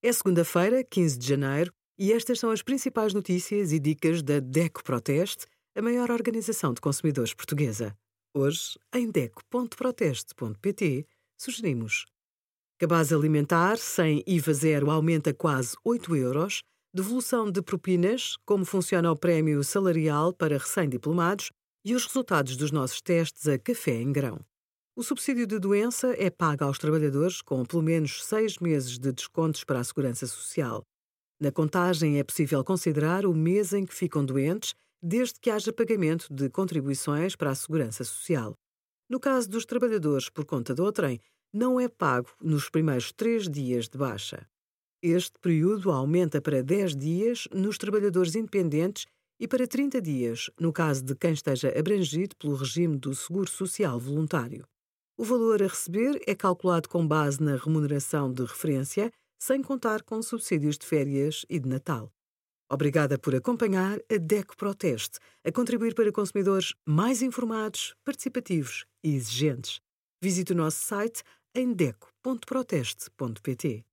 É segunda-feira, 15 de janeiro, e estas são as principais notícias e dicas da DECO Proteste, a maior organização de consumidores portuguesa. Hoje, em DECO.proteste.pt, sugerimos Cabaz alimentar sem IVA zero aumenta quase 8 euros, devolução de propinas, como funciona o prémio salarial para recém-diplomados e os resultados dos nossos testes a café em grão. O subsídio de doença é pago aos trabalhadores com pelo menos seis meses de descontos para a Segurança Social. Na contagem é possível considerar o mês em que ficam doentes, desde que haja pagamento de contribuições para a Segurança Social. No caso dos trabalhadores por conta do outrem, não é pago nos primeiros três dias de baixa. Este período aumenta para 10 dias nos trabalhadores independentes e para 30 dias no caso de quem esteja abrangido pelo regime do Seguro Social Voluntário. O valor a receber é calculado com base na remuneração de referência, sem contar com subsídios de férias e de Natal. Obrigada por acompanhar a DECO Proteste, a contribuir para consumidores mais informados, participativos e exigentes. Visite o nosso site em deco.proteste.pt.